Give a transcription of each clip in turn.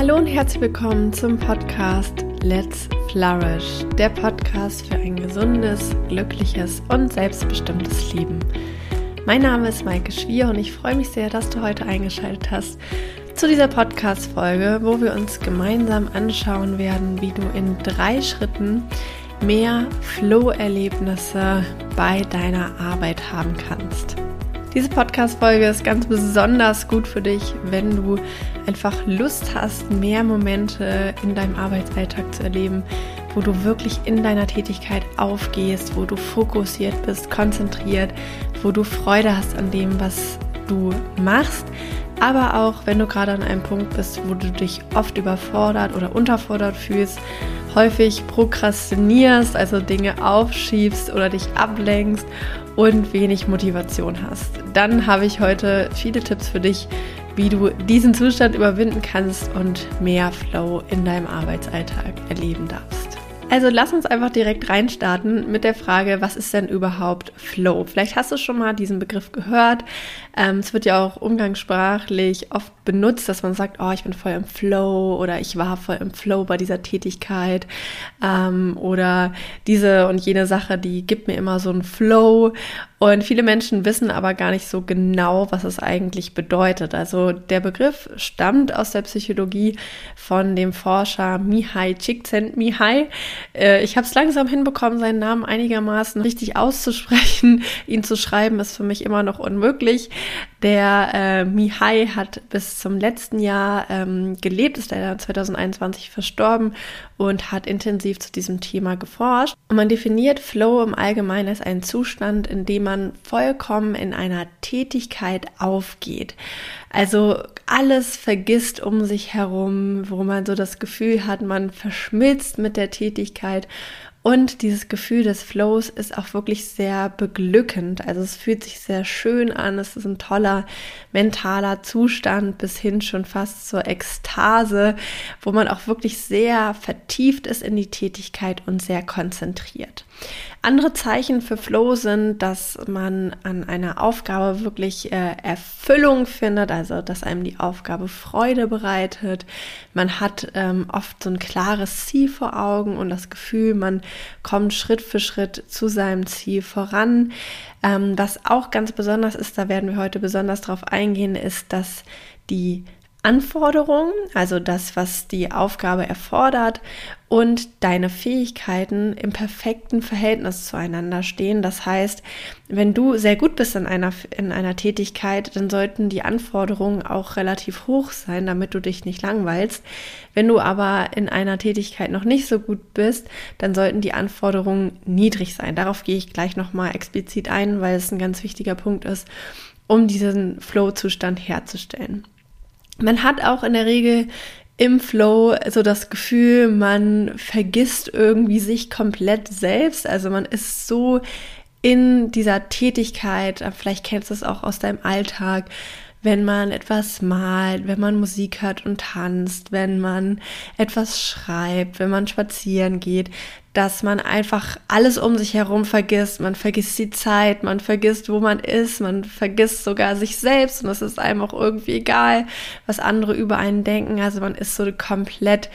Hallo und herzlich willkommen zum Podcast Let's Flourish, der Podcast für ein gesundes, glückliches und selbstbestimmtes Leben. Mein Name ist Maike Schwier und ich freue mich sehr, dass du heute eingeschaltet hast zu dieser Podcast-Folge, wo wir uns gemeinsam anschauen werden, wie du in drei Schritten mehr Flow-Erlebnisse bei deiner Arbeit haben kannst. Diese Podcast-Folge ist ganz besonders gut für dich, wenn du einfach Lust hast, mehr Momente in deinem Arbeitsalltag zu erleben, wo du wirklich in deiner Tätigkeit aufgehst, wo du fokussiert bist, konzentriert, wo du Freude hast an dem, was du machst. Aber auch wenn du gerade an einem Punkt bist, wo du dich oft überfordert oder unterfordert fühlst, häufig prokrastinierst, also Dinge aufschiebst oder dich ablenkst und wenig Motivation hast. Dann habe ich heute viele Tipps für dich, wie du diesen Zustand überwinden kannst und mehr Flow in deinem Arbeitsalltag erleben darfst. Also lass uns einfach direkt reinstarten mit der Frage, was ist denn überhaupt Flow? Vielleicht hast du schon mal diesen Begriff gehört. Ähm, es wird ja auch umgangssprachlich oft benutzt, dass man sagt, oh, ich bin voll im Flow oder ich war voll im Flow bei dieser Tätigkeit ähm, oder diese und jene Sache, die gibt mir immer so einen Flow. Und viele Menschen wissen aber gar nicht so genau, was es eigentlich bedeutet. Also der Begriff stammt aus der Psychologie von dem Forscher Mihai Csikszentmihalyi. Äh, ich habe es langsam hinbekommen, seinen Namen einigermaßen richtig auszusprechen. Ihn zu schreiben ist für mich immer noch unmöglich. Der äh, Mihai hat bis zum letzten Jahr ähm, gelebt, ist leider 2021 verstorben und hat intensiv zu diesem Thema geforscht. Und man definiert Flow im Allgemeinen als einen Zustand, in dem man vollkommen in einer Tätigkeit aufgeht. Also alles vergisst um sich herum, wo man so das Gefühl hat, man verschmilzt mit der Tätigkeit und dieses Gefühl des Flows ist auch wirklich sehr beglückend. Also es fühlt sich sehr schön an. Es ist ein toller mentaler Zustand bis hin schon fast zur Ekstase, wo man auch wirklich sehr vertieft ist in die Tätigkeit und sehr konzentriert. Andere Zeichen für Flow sind, dass man an einer Aufgabe wirklich äh, Erfüllung findet, also dass einem die Aufgabe Freude bereitet. Man hat ähm, oft so ein klares Ziel vor Augen und das Gefühl, man kommt Schritt für Schritt zu seinem Ziel voran. Ähm, was auch ganz besonders ist, da werden wir heute besonders drauf eingehen, ist, dass die Anforderungen, also das, was die Aufgabe erfordert und deine Fähigkeiten im perfekten Verhältnis zueinander stehen. Das heißt, wenn du sehr gut bist in einer, in einer Tätigkeit, dann sollten die Anforderungen auch relativ hoch sein, damit du dich nicht langweilst. Wenn du aber in einer Tätigkeit noch nicht so gut bist, dann sollten die Anforderungen niedrig sein. Darauf gehe ich gleich nochmal explizit ein, weil es ein ganz wichtiger Punkt ist, um diesen Flow-Zustand herzustellen. Man hat auch in der Regel im Flow so das Gefühl, man vergisst irgendwie sich komplett selbst. Also man ist so in dieser Tätigkeit, vielleicht kennst du es auch aus deinem Alltag, wenn man etwas malt, wenn man Musik hört und tanzt, wenn man etwas schreibt, wenn man spazieren geht, dass man einfach alles um sich herum vergisst. Man vergisst die Zeit, man vergisst, wo man ist, man vergisst sogar sich selbst und es ist einem auch irgendwie egal, was andere über einen denken. Also man ist so komplett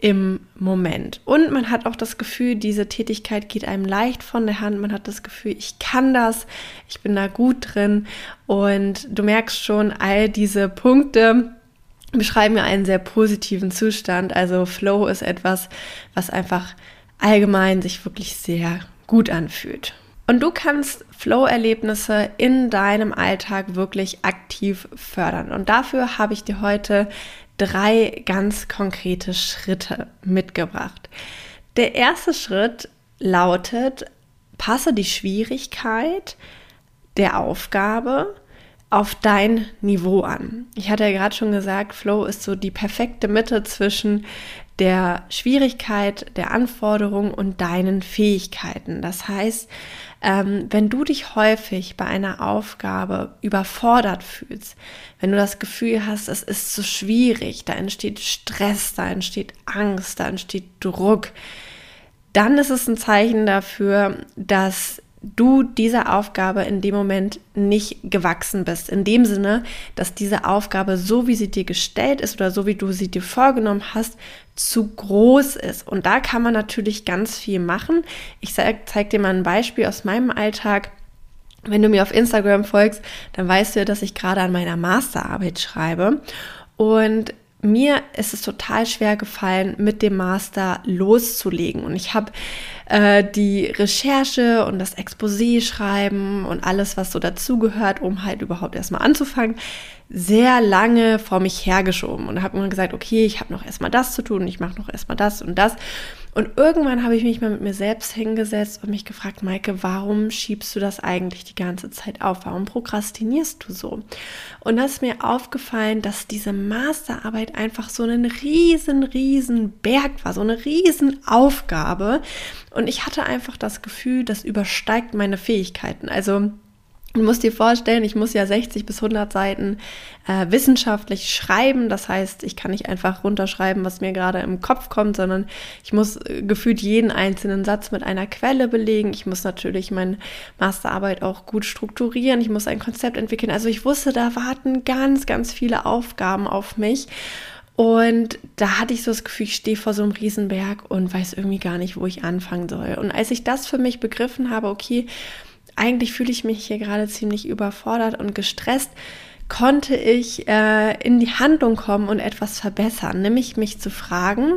im Moment. Und man hat auch das Gefühl, diese Tätigkeit geht einem leicht von der Hand. Man hat das Gefühl, ich kann das, ich bin da gut drin. Und du merkst schon, all diese Punkte beschreiben ja einen sehr positiven Zustand. Also Flow ist etwas, was einfach allgemein sich wirklich sehr gut anfühlt. Und du kannst Flow-Erlebnisse in deinem Alltag wirklich aktiv fördern. Und dafür habe ich dir heute drei ganz konkrete Schritte mitgebracht. Der erste Schritt lautet, passe die Schwierigkeit der Aufgabe auf dein Niveau an. Ich hatte ja gerade schon gesagt, Flow ist so die perfekte Mitte zwischen der Schwierigkeit, der Anforderung und deinen Fähigkeiten. Das heißt, ähm, wenn du dich häufig bei einer Aufgabe überfordert fühlst, wenn du das Gefühl hast, es ist zu schwierig, da entsteht Stress, da entsteht Angst, da entsteht Druck, dann ist es ein Zeichen dafür, dass du dieser Aufgabe in dem Moment nicht gewachsen bist. In dem Sinne, dass diese Aufgabe, so wie sie dir gestellt ist oder so wie du sie dir vorgenommen hast, zu groß ist. Und da kann man natürlich ganz viel machen. Ich zeige zeig dir mal ein Beispiel aus meinem Alltag. Wenn du mir auf Instagram folgst, dann weißt du dass ich gerade an meiner Masterarbeit schreibe. Und mir ist es total schwer gefallen, mit dem Master loszulegen. Und ich habe äh, die Recherche und das Exposé schreiben und alles, was so dazugehört, um halt überhaupt erstmal anzufangen, sehr lange vor mich hergeschoben und habe immer gesagt, okay, ich habe noch erstmal das zu tun, ich mache noch erstmal das und das. Und irgendwann habe ich mich mal mit mir selbst hingesetzt und mich gefragt, Maike, warum schiebst du das eigentlich die ganze Zeit auf? Warum prokrastinierst du so? Und da ist mir aufgefallen, dass diese Masterarbeit einfach so ein riesen, riesen Berg war, so eine riesen Aufgabe. Und ich hatte einfach das Gefühl, das übersteigt meine Fähigkeiten. Also Du musst dir vorstellen, ich muss ja 60 bis 100 Seiten äh, wissenschaftlich schreiben. Das heißt, ich kann nicht einfach runterschreiben, was mir gerade im Kopf kommt, sondern ich muss äh, gefühlt jeden einzelnen Satz mit einer Quelle belegen. Ich muss natürlich meine Masterarbeit auch gut strukturieren. Ich muss ein Konzept entwickeln. Also ich wusste, da warten ganz, ganz viele Aufgaben auf mich. Und da hatte ich so das Gefühl, ich stehe vor so einem Riesenberg und weiß irgendwie gar nicht, wo ich anfangen soll. Und als ich das für mich begriffen habe, okay, eigentlich fühle ich mich hier gerade ziemlich überfordert und gestresst, konnte ich äh, in die Handlung kommen und etwas verbessern, nämlich mich zu fragen,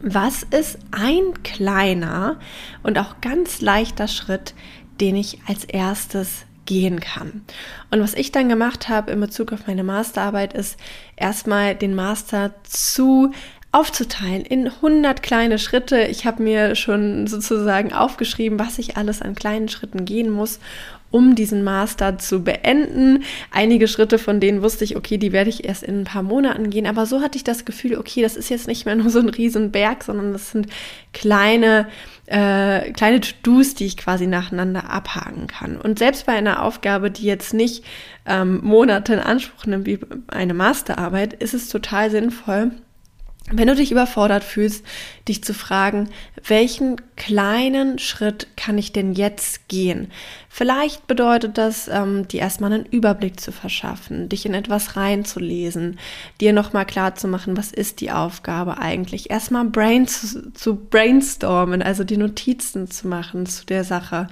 was ist ein kleiner und auch ganz leichter Schritt, den ich als erstes gehen kann. Und was ich dann gemacht habe in Bezug auf meine Masterarbeit ist erstmal den Master zu aufzuteilen in 100 kleine Schritte. Ich habe mir schon sozusagen aufgeschrieben, was ich alles an kleinen Schritten gehen muss, um diesen Master zu beenden. Einige Schritte von denen wusste ich, okay, die werde ich erst in ein paar Monaten gehen. Aber so hatte ich das Gefühl, okay, das ist jetzt nicht mehr nur so ein Riesenberg, sondern das sind kleine, äh, kleine To-Dos, die ich quasi nacheinander abhaken kann. Und selbst bei einer Aufgabe, die jetzt nicht ähm, Monate in Anspruch nimmt wie eine Masterarbeit, ist es total sinnvoll, wenn du dich überfordert fühlst, dich zu fragen, welchen kleinen Schritt kann ich denn jetzt gehen? Vielleicht bedeutet das, ähm, dir erstmal einen Überblick zu verschaffen, dich in etwas reinzulesen, dir nochmal klar zu machen, was ist die Aufgabe eigentlich? Erstmal brain zu, zu brainstormen, also die Notizen zu machen zu der Sache.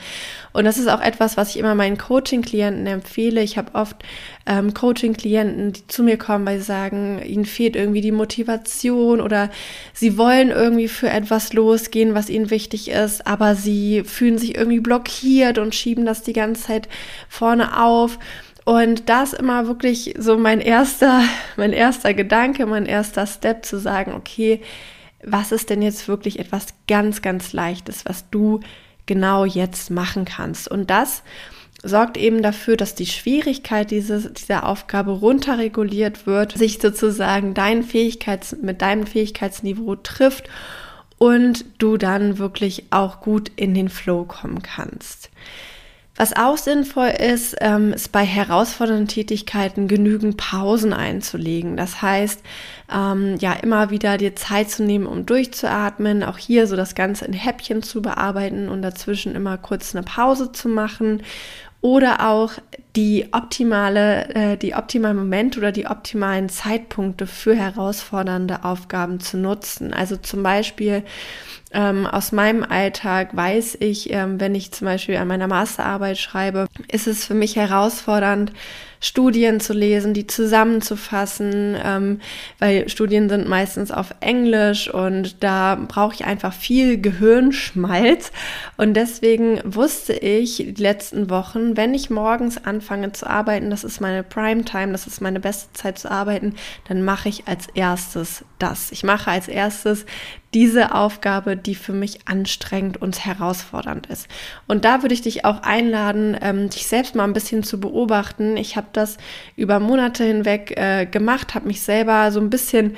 Und das ist auch etwas, was ich immer meinen Coaching-Klienten empfehle. Ich habe oft ähm, Coaching-Klienten, die zu mir kommen, weil sie sagen, ihnen fehlt irgendwie die Motivation oder sie wollen irgendwie für etwas losgehen, was ihnen wichtig ist, aber sie fühlen sich irgendwie blockiert und schieben das die ganze Zeit vorne auf. Und das immer wirklich so mein erster, mein erster Gedanke, mein erster Step zu sagen, okay, was ist denn jetzt wirklich etwas ganz, ganz Leichtes, was du genau jetzt machen kannst? Und das sorgt eben dafür, dass die Schwierigkeit dieses, dieser Aufgabe runterreguliert wird, sich sozusagen dein Fähigkeits, mit deinem Fähigkeitsniveau trifft und du dann wirklich auch gut in den Flow kommen kannst. Was auch sinnvoll ist, ähm, ist bei herausfordernden Tätigkeiten genügend Pausen einzulegen. Das heißt, ähm, ja, immer wieder dir Zeit zu nehmen, um durchzuatmen, auch hier so das Ganze in Häppchen zu bearbeiten und dazwischen immer kurz eine Pause zu machen oder auch die optimale, äh, die optimalen Momente oder die optimalen Zeitpunkte für herausfordernde Aufgaben zu nutzen. Also zum Beispiel ähm, aus meinem Alltag weiß ich, ähm, wenn ich zum Beispiel an meiner Masterarbeit schreibe, ist es für mich herausfordernd, Studien zu lesen, die zusammenzufassen, ähm, weil Studien sind meistens auf Englisch und da brauche ich einfach viel Gehirnschmalz. Und deswegen wusste ich die letzten Wochen, wenn ich morgens anfange zu arbeiten, das ist meine Primetime, das ist meine beste Zeit zu arbeiten, dann mache ich als erstes das. Ich mache als erstes diese Aufgabe, die für mich anstrengend und herausfordernd ist. Und da würde ich dich auch einladen, ähm, dich selbst mal ein bisschen zu beobachten. Ich habe das über Monate hinweg äh, gemacht, habe mich selber so ein bisschen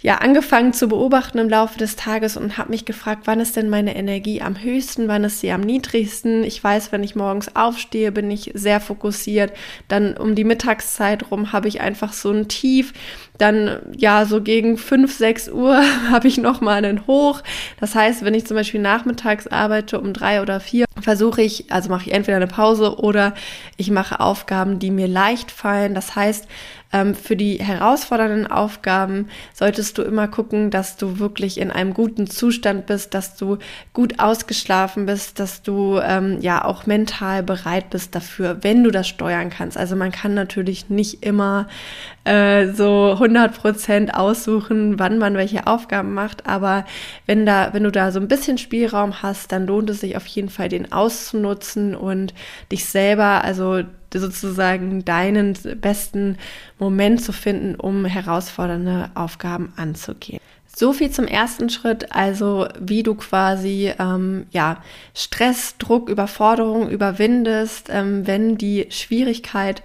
ja angefangen zu beobachten im Laufe des Tages und habe mich gefragt, wann ist denn meine Energie am höchsten, wann ist sie am niedrigsten. Ich weiß, wenn ich morgens aufstehe, bin ich sehr fokussiert. Dann um die Mittagszeit rum habe ich einfach so ein Tief. Dann ja, so gegen 5, 6 Uhr habe ich nochmal einen Hoch. Das heißt, wenn ich zum Beispiel nachmittags arbeite um drei oder vier, versuche ich, also mache ich entweder eine Pause oder ich mache Aufgaben, die mir leicht fallen. Das heißt, ähm, für die herausfordernden Aufgaben solltest du immer gucken, dass du wirklich in einem guten Zustand bist, dass du gut ausgeschlafen bist, dass du ähm, ja auch mental bereit bist dafür, wenn du das steuern kannst. Also man kann natürlich nicht immer äh, so 100 Prozent aussuchen, wann man welche Aufgaben macht, aber wenn da, wenn du da so ein bisschen Spielraum hast, dann lohnt es sich auf jeden Fall, den auszunutzen und dich selber, also sozusagen deinen besten Moment zu finden, um herausfordernde Aufgaben anzugehen. So viel zum ersten Schritt, also wie du quasi ähm, ja, Stress, Druck, Überforderung überwindest, ähm, wenn die Schwierigkeit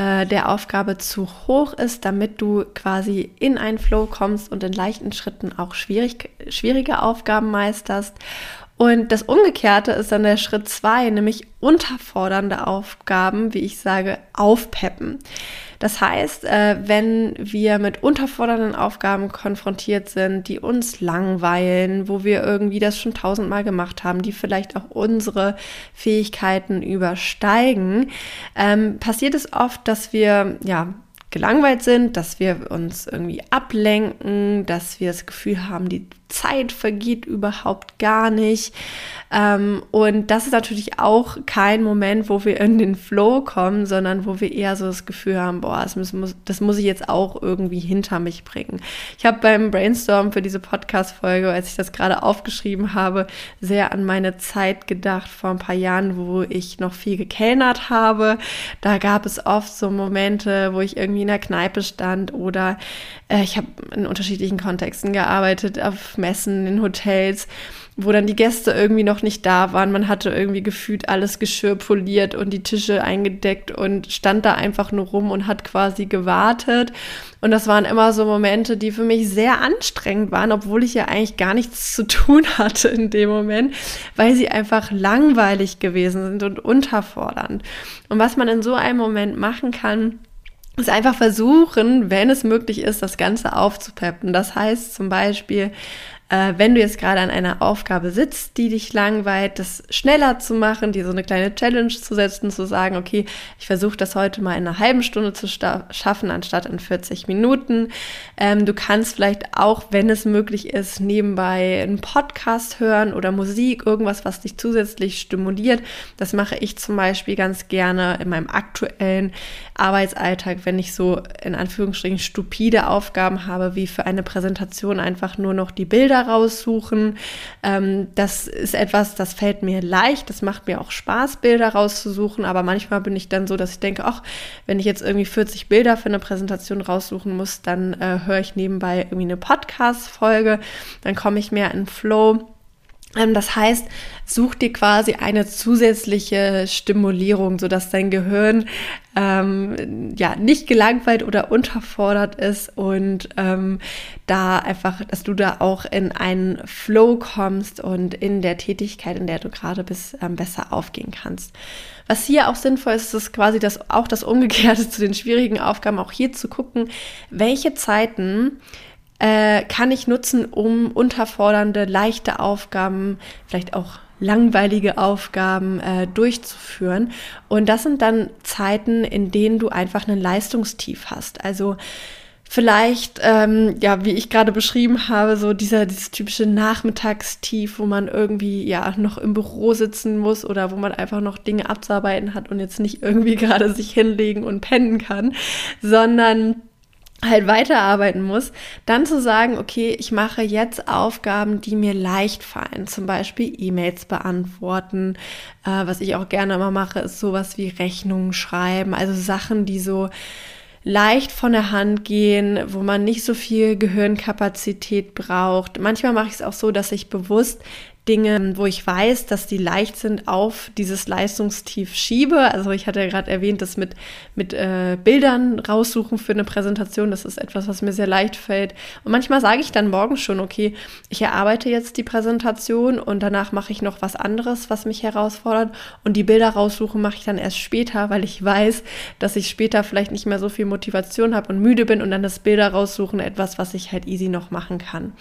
äh, der Aufgabe zu hoch ist, damit du quasi in einen Flow kommst und in leichten Schritten auch schwierig, schwierige Aufgaben meisterst. Und das Umgekehrte ist dann der Schritt zwei, nämlich unterfordernde Aufgaben, wie ich sage, aufpeppen. Das heißt, äh, wenn wir mit unterfordernden Aufgaben konfrontiert sind, die uns langweilen, wo wir irgendwie das schon tausendmal gemacht haben, die vielleicht auch unsere Fähigkeiten übersteigen, ähm, passiert es oft, dass wir ja gelangweilt sind, dass wir uns irgendwie ablenken, dass wir das Gefühl haben, die Zeit vergeht überhaupt gar nicht. Ähm, und das ist natürlich auch kein Moment, wo wir in den Flow kommen, sondern wo wir eher so das Gefühl haben, boah, das muss, das muss ich jetzt auch irgendwie hinter mich bringen. Ich habe beim Brainstorm für diese Podcast-Folge, als ich das gerade aufgeschrieben habe, sehr an meine Zeit gedacht vor ein paar Jahren, wo ich noch viel gekellnert habe. Da gab es oft so Momente, wo ich irgendwie in der Kneipe stand oder äh, ich habe in unterschiedlichen Kontexten gearbeitet, auf Messen, in Hotels wo dann die Gäste irgendwie noch nicht da waren. Man hatte irgendwie gefühlt alles Geschirr poliert und die Tische eingedeckt und stand da einfach nur rum und hat quasi gewartet. Und das waren immer so Momente, die für mich sehr anstrengend waren, obwohl ich ja eigentlich gar nichts zu tun hatte in dem Moment, weil sie einfach langweilig gewesen sind und unterfordernd. Und was man in so einem Moment machen kann, ist einfach versuchen, wenn es möglich ist, das Ganze aufzupeppen. Das heißt zum Beispiel, äh, wenn du jetzt gerade an einer Aufgabe sitzt, die dich langweilt, das schneller zu machen, dir so eine kleine Challenge zu setzen, zu sagen, okay, ich versuche das heute mal in einer halben Stunde zu schaffen, anstatt in 40 Minuten. Ähm, du kannst vielleicht auch, wenn es möglich ist, nebenbei einen Podcast hören oder Musik, irgendwas, was dich zusätzlich stimuliert. Das mache ich zum Beispiel ganz gerne in meinem aktuellen Arbeitsalltag, wenn ich so in Anführungsstrichen stupide Aufgaben habe, wie für eine Präsentation einfach nur noch die Bilder raussuchen. Ähm, das ist etwas, das fällt mir leicht. Das macht mir auch Spaß, Bilder rauszusuchen. Aber manchmal bin ich dann so, dass ich denke, ach, wenn ich jetzt irgendwie 40 Bilder für eine Präsentation raussuchen muss, dann äh, höre ich nebenbei irgendwie eine Podcast-Folge. Dann komme ich mehr in Flow. Ähm, das heißt, such dir quasi eine zusätzliche Stimulierung, sodass dein Gehirn ähm, ja nicht gelangweilt oder unterfordert ist und ähm, da einfach, dass du da auch in einen Flow kommst und in der Tätigkeit, in der du gerade bist, ähm, besser aufgehen kannst. Was hier auch sinnvoll ist, ist quasi das, auch das Umgekehrte zu den schwierigen Aufgaben, auch hier zu gucken, welche Zeiten äh, kann ich nutzen, um unterfordernde, leichte Aufgaben, vielleicht auch langweilige Aufgaben äh, durchzuführen. Und das sind dann Zeiten, in denen du einfach einen Leistungstief hast. Also vielleicht, ähm, ja, wie ich gerade beschrieben habe, so dieser dieses typische Nachmittagstief, wo man irgendwie ja noch im Büro sitzen muss oder wo man einfach noch Dinge abzuarbeiten hat und jetzt nicht irgendwie gerade sich hinlegen und pennen kann, sondern halt weiterarbeiten muss, dann zu sagen, okay, ich mache jetzt Aufgaben, die mir leicht fallen, zum Beispiel E-Mails beantworten. Äh, was ich auch gerne immer mache, ist sowas wie Rechnungen schreiben, also Sachen, die so leicht von der Hand gehen, wo man nicht so viel Gehirnkapazität braucht. Manchmal mache ich es auch so, dass ich bewusst Dinge, wo ich weiß, dass die leicht sind, auf dieses Leistungstief schiebe. Also ich hatte ja gerade erwähnt, das mit, mit äh, Bildern raussuchen für eine Präsentation. Das ist etwas, was mir sehr leicht fällt. Und manchmal sage ich dann morgens schon, okay, ich erarbeite jetzt die Präsentation und danach mache ich noch was anderes, was mich herausfordert. Und die Bilder raussuchen mache ich dann erst später, weil ich weiß, dass ich später vielleicht nicht mehr so viel Motivation habe und müde bin und dann das Bilder raussuchen etwas, was ich halt easy noch machen kann.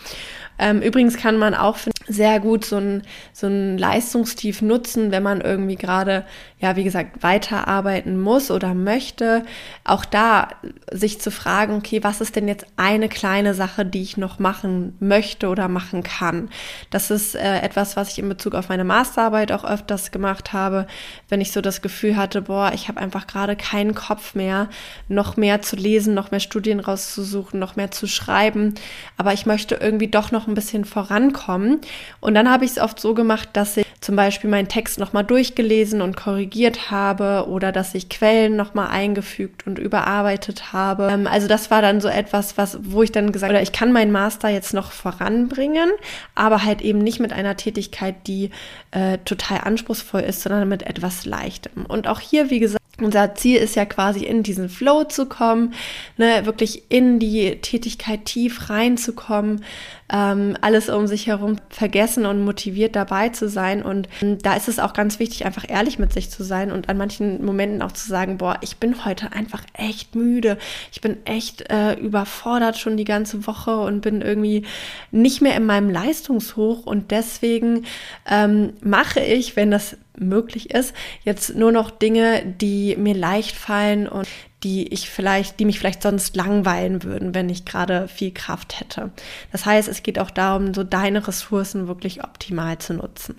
Ähm, übrigens kann man auch sehr gut so ein, so ein Leistungstief nutzen, wenn man irgendwie gerade, ja, wie gesagt, weiterarbeiten muss oder möchte. Auch da sich zu fragen, okay, was ist denn jetzt eine kleine Sache, die ich noch machen möchte oder machen kann? Das ist äh, etwas, was ich in Bezug auf meine Masterarbeit auch öfters gemacht habe, wenn ich so das Gefühl hatte, boah, ich habe einfach gerade keinen Kopf mehr, noch mehr zu lesen, noch mehr Studien rauszusuchen, noch mehr zu schreiben, aber ich möchte irgendwie doch noch ein bisschen vorankommen. Und dann habe ich es oft so gemacht, dass ich zum Beispiel meinen Text nochmal durchgelesen und korrigiert habe oder dass ich Quellen nochmal eingefügt und überarbeitet habe. Ähm, also das war dann so etwas, was, wo ich dann gesagt habe, ich kann meinen Master jetzt noch voranbringen, aber halt eben nicht mit einer Tätigkeit, die äh, total anspruchsvoll ist, sondern mit etwas Leichtem. Und auch hier, wie gesagt, unser Ziel ist ja quasi in diesen Flow zu kommen, ne, wirklich in die Tätigkeit tief reinzukommen, ähm, alles um sich herum vergessen und motiviert dabei zu sein. Und ähm, da ist es auch ganz wichtig, einfach ehrlich mit sich zu sein und an manchen Momenten auch zu sagen, boah, ich bin heute einfach echt müde. Ich bin echt äh, überfordert schon die ganze Woche und bin irgendwie nicht mehr in meinem Leistungshoch. Und deswegen ähm, mache ich, wenn das möglich ist, jetzt nur noch Dinge, die mir leicht fallen und die ich vielleicht, die mich vielleicht sonst langweilen würden, wenn ich gerade viel Kraft hätte. Das heißt, es geht auch darum, so deine Ressourcen wirklich optimal zu nutzen.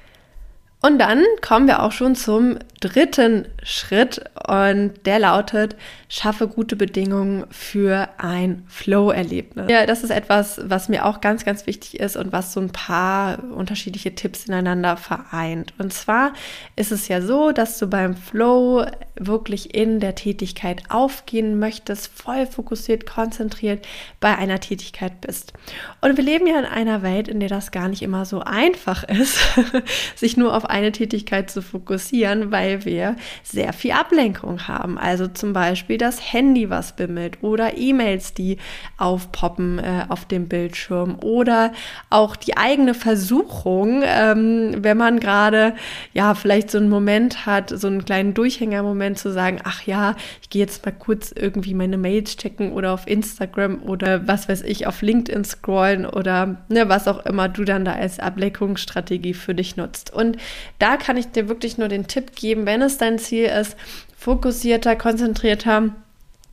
Und dann kommen wir auch schon zum dritten Schritt und der lautet, schaffe gute Bedingungen für ein Flow-Erlebnis. Ja, das ist etwas, was mir auch ganz, ganz wichtig ist und was so ein paar unterschiedliche Tipps ineinander vereint. Und zwar ist es ja so, dass du beim Flow wirklich in der Tätigkeit aufgehen möchtest, voll fokussiert, konzentriert bei einer Tätigkeit bist. Und wir leben ja in einer Welt, in der das gar nicht immer so einfach ist, sich nur auf eine Tätigkeit zu fokussieren, weil wir sehr viel Ablenkung haben. Also zum Beispiel das Handy, was bimmelt oder E-Mails, die aufpoppen äh, auf dem Bildschirm oder auch die eigene Versuchung, ähm, wenn man gerade ja vielleicht so einen Moment hat, so einen kleinen Durchhängermoment zu sagen, ach ja, ich gehe jetzt mal kurz irgendwie meine Mails checken oder auf Instagram oder was weiß ich, auf LinkedIn scrollen oder ne, was auch immer du dann da als Ablenkungsstrategie für dich nutzt. Und da kann ich dir wirklich nur den Tipp geben, wenn es dein Ziel ist, fokussierter, konzentrierter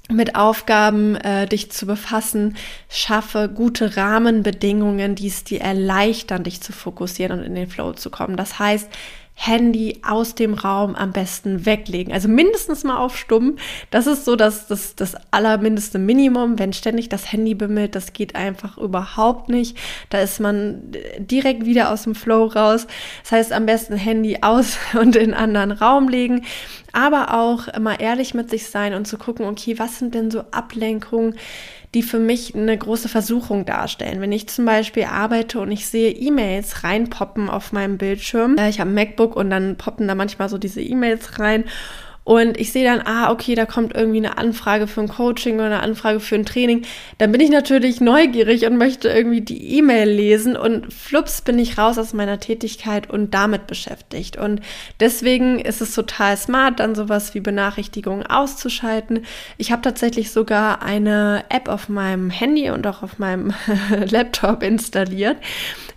mit Aufgaben äh, dich zu befassen, schaffe gute Rahmenbedingungen, die es dir erleichtern, dich zu fokussieren und in den Flow zu kommen. Das heißt, Handy aus dem Raum am besten weglegen. Also mindestens mal auf Stumm. Das ist so das, das, das allermindeste Minimum. Wenn ständig das Handy bimmelt, das geht einfach überhaupt nicht. Da ist man direkt wieder aus dem Flow raus. Das heißt, am besten Handy aus und in einen anderen Raum legen. Aber auch immer ehrlich mit sich sein und zu gucken, okay, was sind denn so Ablenkungen, die für mich eine große Versuchung darstellen. Wenn ich zum Beispiel arbeite und ich sehe E-Mails reinpoppen auf meinem Bildschirm, äh, ich habe ein MacBook und dann poppen da manchmal so diese E-Mails rein und ich sehe dann, ah, okay, da kommt irgendwie eine Anfrage für ein Coaching oder eine Anfrage für ein Training, dann bin ich natürlich neugierig und möchte irgendwie die E-Mail lesen und flups bin ich raus aus meiner Tätigkeit und damit beschäftigt. Und deswegen ist es total smart, dann sowas wie Benachrichtigungen auszuschalten. Ich habe tatsächlich sogar eine App auf meinem Handy und auch auf meinem Laptop installiert,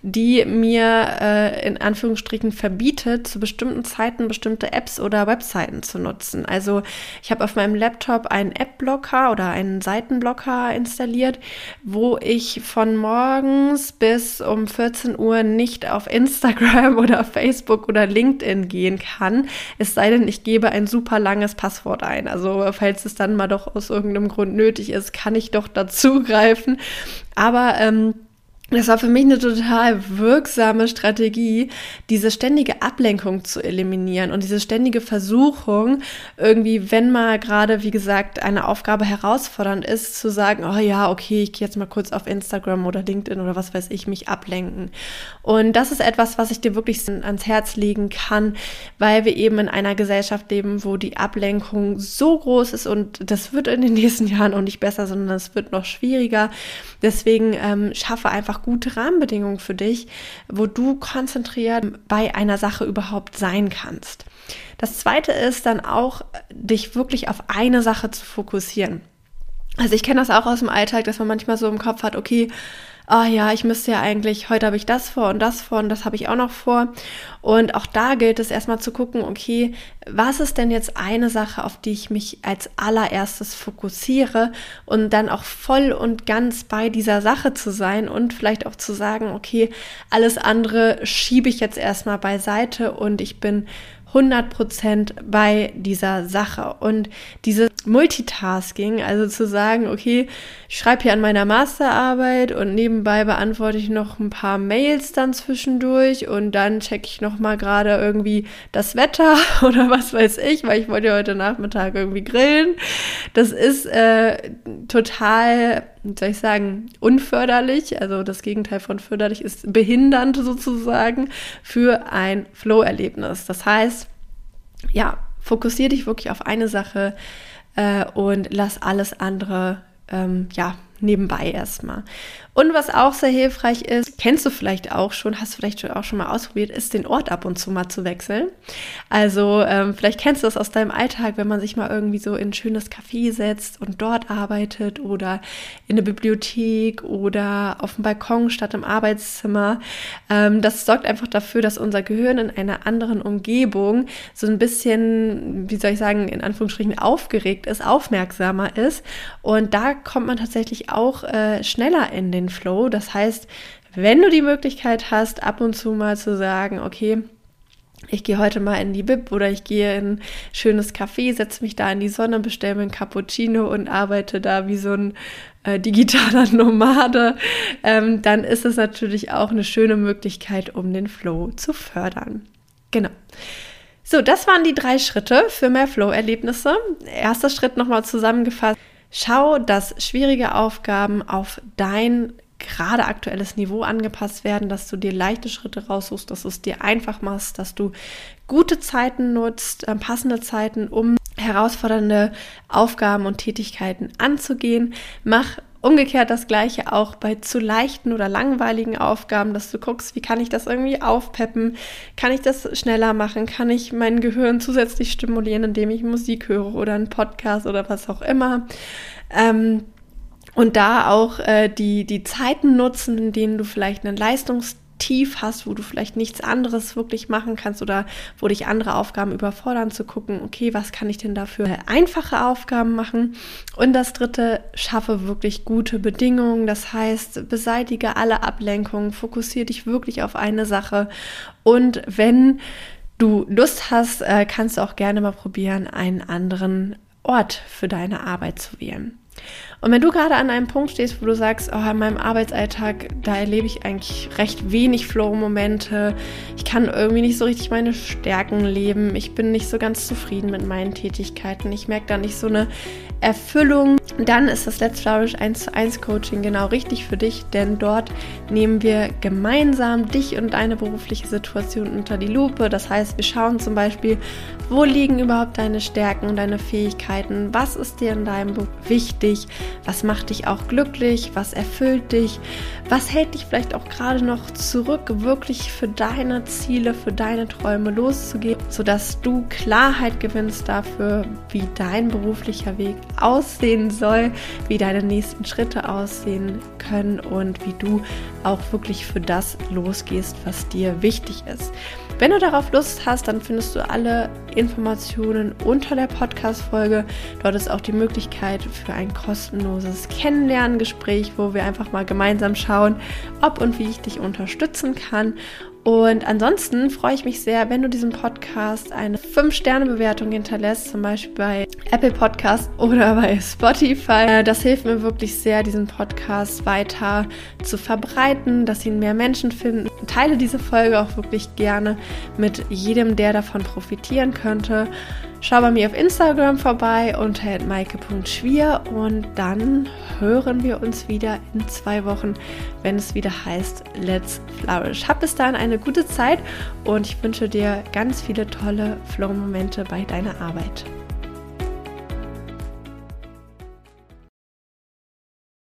die mir äh, in Anführungsstrichen verbietet, zu bestimmten Zeiten bestimmte Apps oder Webseiten zu nutzen nutzen. Also ich habe auf meinem Laptop einen App-Blocker oder einen Seitenblocker installiert, wo ich von morgens bis um 14 Uhr nicht auf Instagram oder Facebook oder LinkedIn gehen kann. Es sei denn, ich gebe ein super langes Passwort ein. Also falls es dann mal doch aus irgendeinem Grund nötig ist, kann ich doch dazugreifen. Aber ähm, das war für mich eine total wirksame Strategie, diese ständige Ablenkung zu eliminieren und diese ständige Versuchung, irgendwie, wenn mal gerade, wie gesagt, eine Aufgabe herausfordernd ist, zu sagen, oh ja, okay, ich gehe jetzt mal kurz auf Instagram oder LinkedIn oder was weiß ich, mich ablenken. Und das ist etwas, was ich dir wirklich ans Herz legen kann, weil wir eben in einer Gesellschaft leben, wo die Ablenkung so groß ist und das wird in den nächsten Jahren auch nicht besser, sondern es wird noch schwieriger. Deswegen ähm, schaffe einfach gute Rahmenbedingungen für dich, wo du konzentriert bei einer Sache überhaupt sein kannst. Das zweite ist dann auch, dich wirklich auf eine Sache zu fokussieren. Also ich kenne das auch aus dem Alltag, dass man manchmal so im Kopf hat, okay, ah ja, ich müsste ja eigentlich, heute habe ich das vor und das vor und das habe ich auch noch vor. Und auch da gilt es erstmal zu gucken, okay, was ist denn jetzt eine Sache, auf die ich mich als allererstes fokussiere und dann auch voll und ganz bei dieser Sache zu sein und vielleicht auch zu sagen, okay, alles andere schiebe ich jetzt erstmal beiseite und ich bin 100% bei dieser Sache. Und dieses Multitasking, also zu sagen, okay, ich schreibe hier an meiner Masterarbeit und nebenbei beantworte ich noch ein paar Mails dann zwischendurch und dann checke ich noch mal gerade irgendwie das Wetter oder was weiß ich, weil ich wollte heute Nachmittag irgendwie grillen. Das ist äh, total, soll ich sagen, unförderlich. Also das Gegenteil von förderlich ist behindernd sozusagen für ein Flow-Erlebnis. Das heißt, ja, fokussiere dich wirklich auf eine Sache äh, und lass alles andere ähm, ja nebenbei erstmal. Und was auch sehr hilfreich ist, kennst du vielleicht auch schon, hast du vielleicht auch schon mal ausprobiert, ist den Ort ab und zu mal zu wechseln. Also ähm, vielleicht kennst du das aus deinem Alltag, wenn man sich mal irgendwie so in ein schönes Café setzt und dort arbeitet oder in eine Bibliothek oder auf dem Balkon statt im Arbeitszimmer. Ähm, das sorgt einfach dafür, dass unser Gehirn in einer anderen Umgebung so ein bisschen, wie soll ich sagen, in Anführungsstrichen aufgeregt ist, aufmerksamer ist. Und da kommt man tatsächlich auch äh, schneller in den Flow. Das heißt, wenn du die Möglichkeit hast, ab und zu mal zu sagen, okay, ich gehe heute mal in die Bib oder ich gehe in ein schönes Café, setze mich da in die Sonne, bestelle mir ein Cappuccino und arbeite da wie so ein äh, digitaler Nomade, ähm, dann ist es natürlich auch eine schöne Möglichkeit, um den Flow zu fördern. Genau. So, das waren die drei Schritte für mehr Flow-Erlebnisse. Erster Schritt nochmal zusammengefasst. Schau, dass schwierige Aufgaben auf dein gerade aktuelles Niveau angepasst werden, dass du dir leichte Schritte raussuchst, dass du es dir einfach machst, dass du gute Zeiten nutzt, äh, passende Zeiten, um herausfordernde Aufgaben und Tätigkeiten anzugehen. Mach Umgekehrt das gleiche auch bei zu leichten oder langweiligen Aufgaben, dass du guckst, wie kann ich das irgendwie aufpeppen? Kann ich das schneller machen? Kann ich mein Gehirn zusätzlich stimulieren, indem ich Musik höre oder einen Podcast oder was auch immer? Ähm, und da auch äh, die, die Zeiten nutzen, in denen du vielleicht einen Leistungs tief hast, wo du vielleicht nichts anderes wirklich machen kannst oder wo dich andere Aufgaben überfordern, zu gucken, okay, was kann ich denn dafür einfache Aufgaben machen? Und das dritte, schaffe wirklich gute Bedingungen. Das heißt, beseitige alle Ablenkungen, fokussiere dich wirklich auf eine Sache. Und wenn du Lust hast, äh, kannst du auch gerne mal probieren, einen anderen Ort für deine Arbeit zu wählen. Und wenn du gerade an einem Punkt stehst, wo du sagst, oh, in meinem Arbeitsalltag, da erlebe ich eigentlich recht wenig Flow-Momente, ich kann irgendwie nicht so richtig meine Stärken leben, ich bin nicht so ganz zufrieden mit meinen Tätigkeiten, ich merke da nicht so eine Erfüllung, dann ist das Let's Flourish 1 zu 1 Coaching genau richtig für dich, denn dort nehmen wir gemeinsam dich und deine berufliche Situation unter die Lupe. Das heißt, wir schauen zum Beispiel, wo liegen überhaupt deine Stärken und deine Fähigkeiten, was ist dir in deinem Beruf wichtig, was macht dich auch glücklich, was erfüllt dich, was hält dich vielleicht auch gerade noch zurück, wirklich für deine Ziele, für deine Träume loszugehen, sodass du Klarheit gewinnst dafür, wie dein beruflicher Weg aussehen soll, wie deine nächsten Schritte aussehen können und wie du auch wirklich für das losgehst, was dir wichtig ist. Wenn du darauf Lust hast, dann findest du alle Informationen unter der Podcast-Folge. Dort ist auch die Möglichkeit für ein kostenloses Kennenlerngespräch, wo wir einfach mal gemeinsam schauen, ob und wie ich dich unterstützen kann. Und ansonsten freue ich mich sehr, wenn du diesem Podcast eine 5-Sterne-Bewertung hinterlässt, zum Beispiel bei Apple Podcast oder bei Spotify. Das hilft mir wirklich sehr, diesen Podcast weiter zu verbreiten, dass ihn mehr Menschen finden. Teile diese Folge auch wirklich gerne mit jedem, der davon profitieren könnte. Schau bei mir auf Instagram vorbei unter maike.schwier und dann hören wir uns wieder in zwei Wochen, wenn es wieder heißt Let's Flourish. Hab bis dahin eine gute Zeit und ich wünsche dir ganz viele tolle Flow-Momente bei deiner Arbeit.